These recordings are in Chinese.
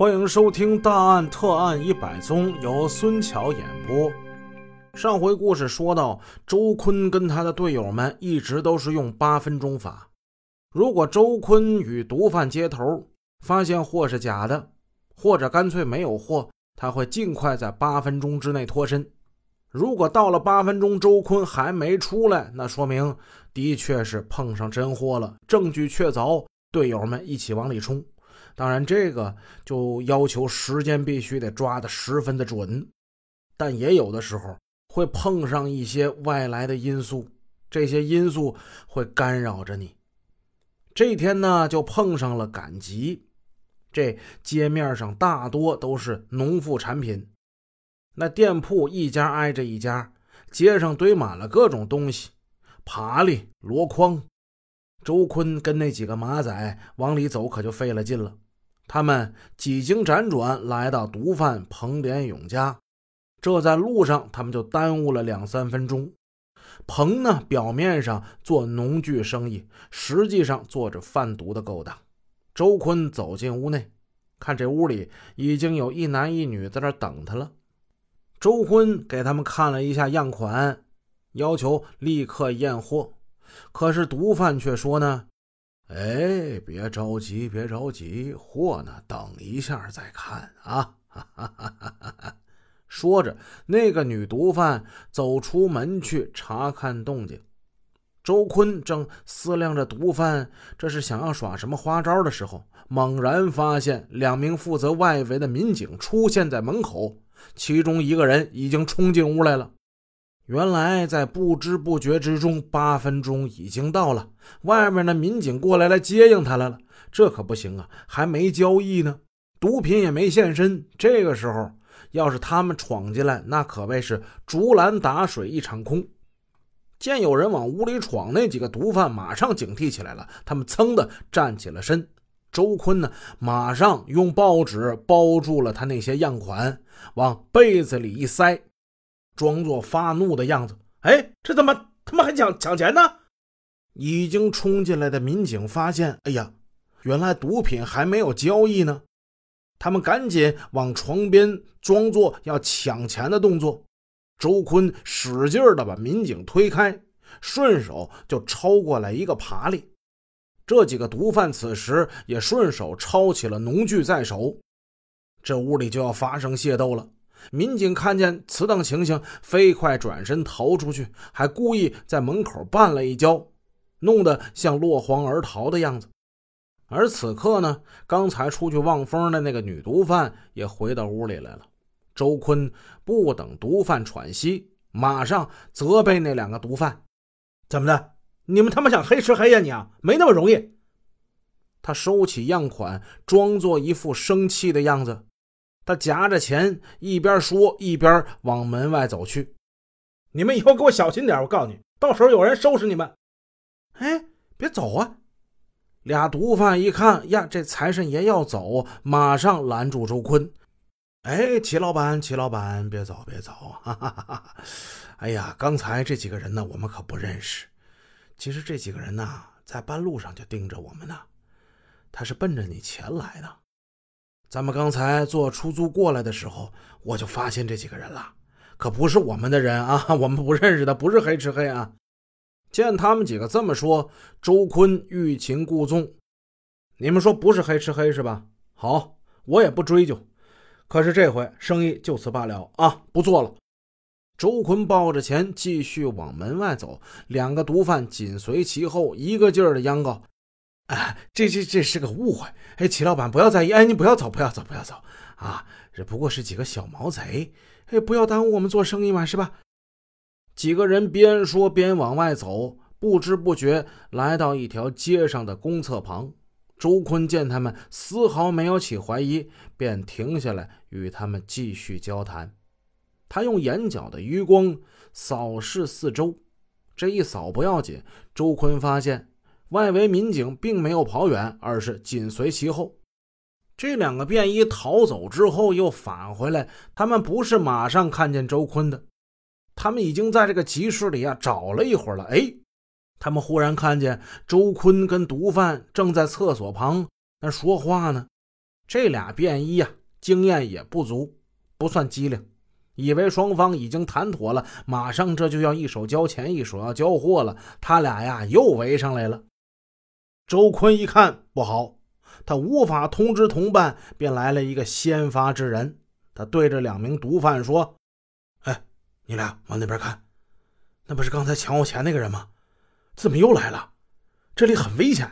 欢迎收听《大案特案一百宗》，由孙桥演播。上回故事说到，周坤跟他的队友们一直都是用八分钟法。如果周坤与毒贩接头，发现货是假的，或者干脆没有货，他会尽快在八分钟之内脱身。如果到了八分钟，周坤还没出来，那说明的确是碰上真货了，证据确凿，队友们一起往里冲。当然，这个就要求时间必须得抓得十分的准，但也有的时候会碰上一些外来的因素，这些因素会干扰着你。这天呢，就碰上了赶集，这街面上大多都是农副产品，那店铺一家挨着一家，街上堆满了各种东西，爬犁、箩筐。周坤跟那几个马仔往里走，可就费了劲了。他们几经辗转来到毒贩彭连勇家，这在路上他们就耽误了两三分钟。彭呢，表面上做农具生意，实际上做着贩毒的勾当。周坤走进屋内，看这屋里已经有一男一女在那等他了。周坤给他们看了一下样款，要求立刻验货。可是毒贩却说呢：“哎，别着急，别着急，货呢，等一下再看啊！”哈哈哈哈哈。说着，那个女毒贩走出门去查看动静。周坤正思量着毒贩这是想要耍什么花招的时候，猛然发现两名负责外围的民警出现在门口，其中一个人已经冲进屋来了。原来，在不知不觉之中，八分钟已经到了。外面的民警过来来接应他来了，这可不行啊！还没交易呢，毒品也没现身。这个时候，要是他们闯进来，那可谓是竹篮打水一场空。见有人往屋里闯，那几个毒贩马上警惕起来了。他们噌的站起了身。周坤呢，马上用报纸包住了他那些样款，往被子里一塞。装作发怒的样子，哎，这怎么他妈还抢抢钱呢？已经冲进来的民警发现，哎呀，原来毒品还没有交易呢。他们赶紧往床边装作要抢钱的动作。周坤使劲的把民警推开，顺手就抄过来一个爬犁。这几个毒贩此时也顺手抄起了农具在手。这屋里就要发生械斗了。民警看见此等情形，飞快转身逃出去，还故意在门口绊了一跤，弄得像落荒而逃的样子。而此刻呢，刚才出去望风的那个女毒贩也回到屋里来了。周坤不等毒贩喘息，马上责备那两个毒贩：“怎么的？你们他妈想黑吃黑呀？你啊，没那么容易！”他收起样款，装作一副生气的样子。他夹着钱，一边说一边往门外走去。你们以后给我小心点，我告诉你，到时候有人收拾你们。哎，别走啊！俩毒贩一看呀，这财神爷要走，马上拦住周坤。哎，齐老板，齐老板，别走，别走！哈哈哈哈！哎呀，刚才这几个人呢，我们可不认识。其实这几个人呢，在半路上就盯着我们呢。他是奔着你钱来的。咱们刚才坐出租过来的时候，我就发现这几个人了，可不是我们的人啊，我们不认识的，不是黑吃黑啊。见他们几个这么说，周坤欲擒故纵。你们说不是黑吃黑是吧？好，我也不追究。可是这回生意就此罢了啊，不做了。周坤抱着钱继续往门外走，两个毒贩紧随其后，一个劲儿的央告。哎，这这这是个误会。哎，齐老板不要在意。哎，你不要走，不要走，不要走啊！这不过是几个小毛贼。哎，不要耽误我们做生意嘛，是吧？几个人边说边往外走，不知不觉来到一条街上的公厕旁。周坤见他们丝毫没有起怀疑，便停下来与他们继续交谈。他用眼角的余光扫视四周，这一扫不要紧，周坤发现。外围民警并没有跑远，而是紧随其后。这两个便衣逃走之后又返回来，他们不是马上看见周坤的，他们已经在这个集市里啊找了一会儿了。哎，他们忽然看见周坤跟毒贩正在厕所旁那说话呢。这俩便衣呀，经验也不足，不算机灵，以为双方已经谈妥了，马上这就要一手交钱，一手要交货了。他俩呀，又围上来了。周坤一看不好，他无法通知同伴，便来了一个先发制人。他对着两名毒贩说：“哎，你俩往那边看，那不是刚才抢我钱那个人吗？怎么又来了？这里很危险。”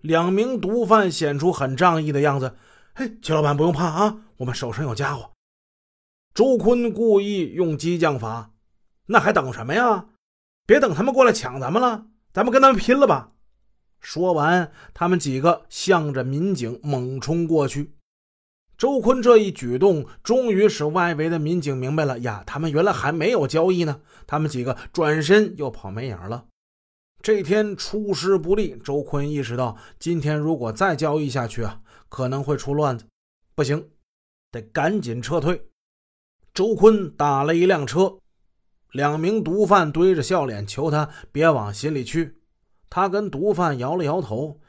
两名毒贩显出很仗义的样子。嘿，齐老板不用怕啊，我们手上有家伙。周坤故意用激将法，那还等什么呀？别等他们过来抢咱们了，咱们跟他们拼了吧！说完，他们几个向着民警猛冲过去。周坤这一举动，终于使外围的民警明白了呀，他们原来还没有交易呢。他们几个转身又跑没影了。这天出师不利，周坤意识到，今天如果再交易下去啊，可能会出乱子。不行，得赶紧撤退。周坤打了一辆车，两名毒贩堆着笑脸求他别往心里去。他跟毒贩摇了摇头：“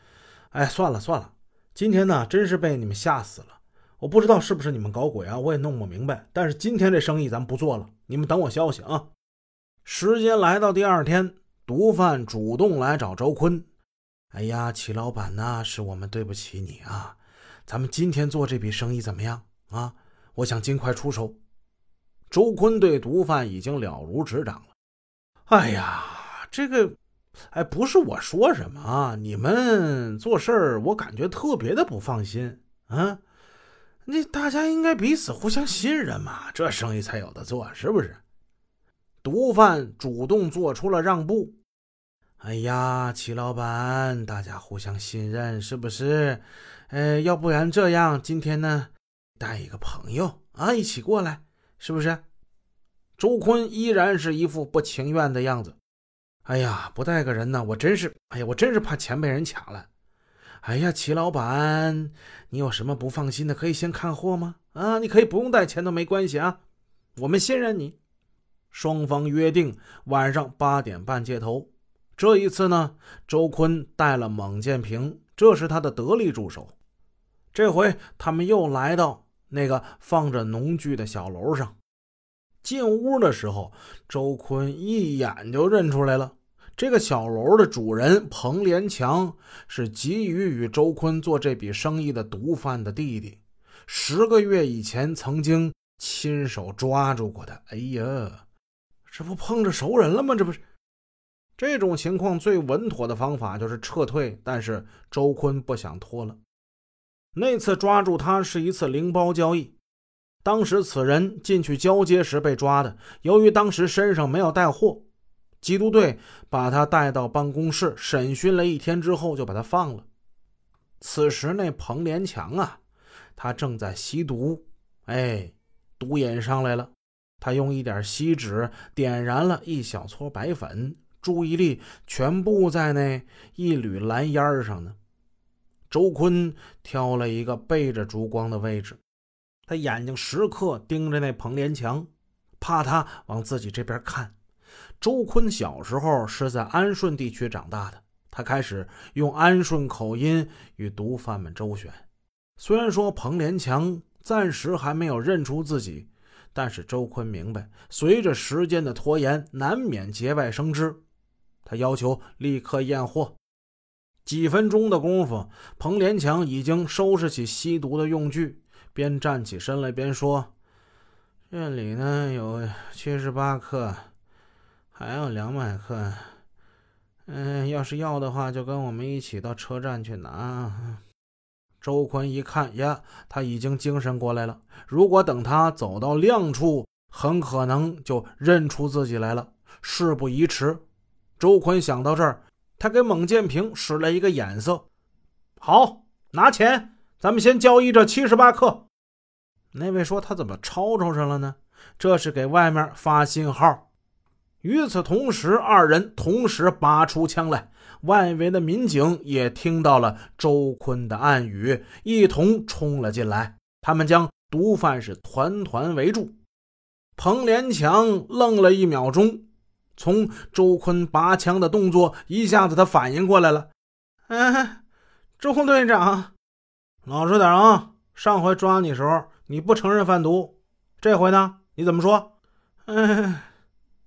哎，算了算了，今天呢，真是被你们吓死了。我不知道是不是你们搞鬼啊，我也弄不明白。但是今天这生意咱不做了，你们等我消息啊。”时间来到第二天。毒贩主动来找周坤，哎呀，齐老板呐，是我们对不起你啊！咱们今天做这笔生意怎么样啊？我想尽快出手。周坤对毒贩已经了如指掌了。哎呀，这个，哎，不是我说什么啊，你们做事儿我感觉特别的不放心啊！那大家应该彼此互相信任嘛，这生意才有的做，是不是？毒贩主动做出了让步。哎呀，齐老板，大家互相信任，是不是？呃，要不然这样，今天呢，带一个朋友啊，一起过来，是不是？周坤依然是一副不情愿的样子。哎呀，不带个人呢，我真是，哎呀，我真是怕钱被人抢了。哎呀，齐老板，你有什么不放心的，可以先看货吗？啊，你可以不用带钱都没关系啊，我们信任你。双方约定晚上八点半接头。这一次呢，周坤带了蒙建平，这是他的得力助手。这回他们又来到那个放着农具的小楼上。进屋的时候，周坤一眼就认出来了，这个小楼的主人彭连强是急于与周坤做这笔生意的毒贩的弟弟，十个月以前曾经亲手抓住过他。哎呀！这不碰着熟人了吗？这不是这种情况最稳妥的方法就是撤退，但是周坤不想拖了。那次抓住他是一次零包交易，当时此人进去交接时被抓的，由于当时身上没有带货，缉毒队把他带到办公室审讯了一天之后就把他放了。此时那彭连强啊，他正在吸毒，哎，毒瘾上来了。他用一点锡纸点燃了一小撮白粉，注意力全部在那一缕蓝烟上呢。周坤挑了一个背着烛光的位置，他眼睛时刻盯着那彭连强，怕他往自己这边看。周坤小时候是在安顺地区长大的，他开始用安顺口音与毒贩们周旋。虽然说彭连强暂时还没有认出自己。但是周坤明白，随着时间的拖延，难免节外生枝。他要求立刻验货。几分钟的功夫，彭连强已经收拾起吸毒的用具，边站起身来边说：“这里呢有七十八克，还有两百克。嗯，要是要的话，就跟我们一起到车站去拿。”周坤一看呀，他已经精神过来了。如果等他走到亮处，很可能就认出自己来了。事不宜迟，周坤想到这儿，他给孟建平使了一个眼色：“好，拿钱，咱们先交易这七十八克。”那位说：“他怎么吵吵上了呢？”这是给外面发信号。与此同时，二人同时拔出枪来。外围的民警也听到了周坤的暗语，一同冲了进来。他们将毒贩是团团围住。彭连强愣了一秒钟，从周坤拔枪的动作，一下子他反应过来了。嗯，周队长，老实点啊！上回抓你时候你不承认贩毒，这回呢？你怎么说？哎，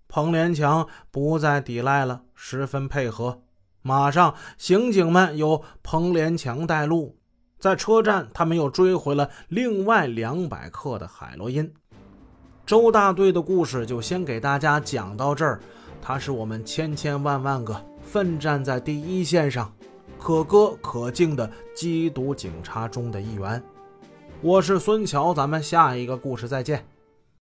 彭连强不再抵赖了，十分配合。马上，刑警们由彭连强带路，在车站，他们又追回了另外两百克的海洛因。周大队的故事就先给大家讲到这儿。他是我们千千万万个奋战在第一线上、可歌可敬的缉毒警察中的一员。我是孙桥，咱们下一个故事再见。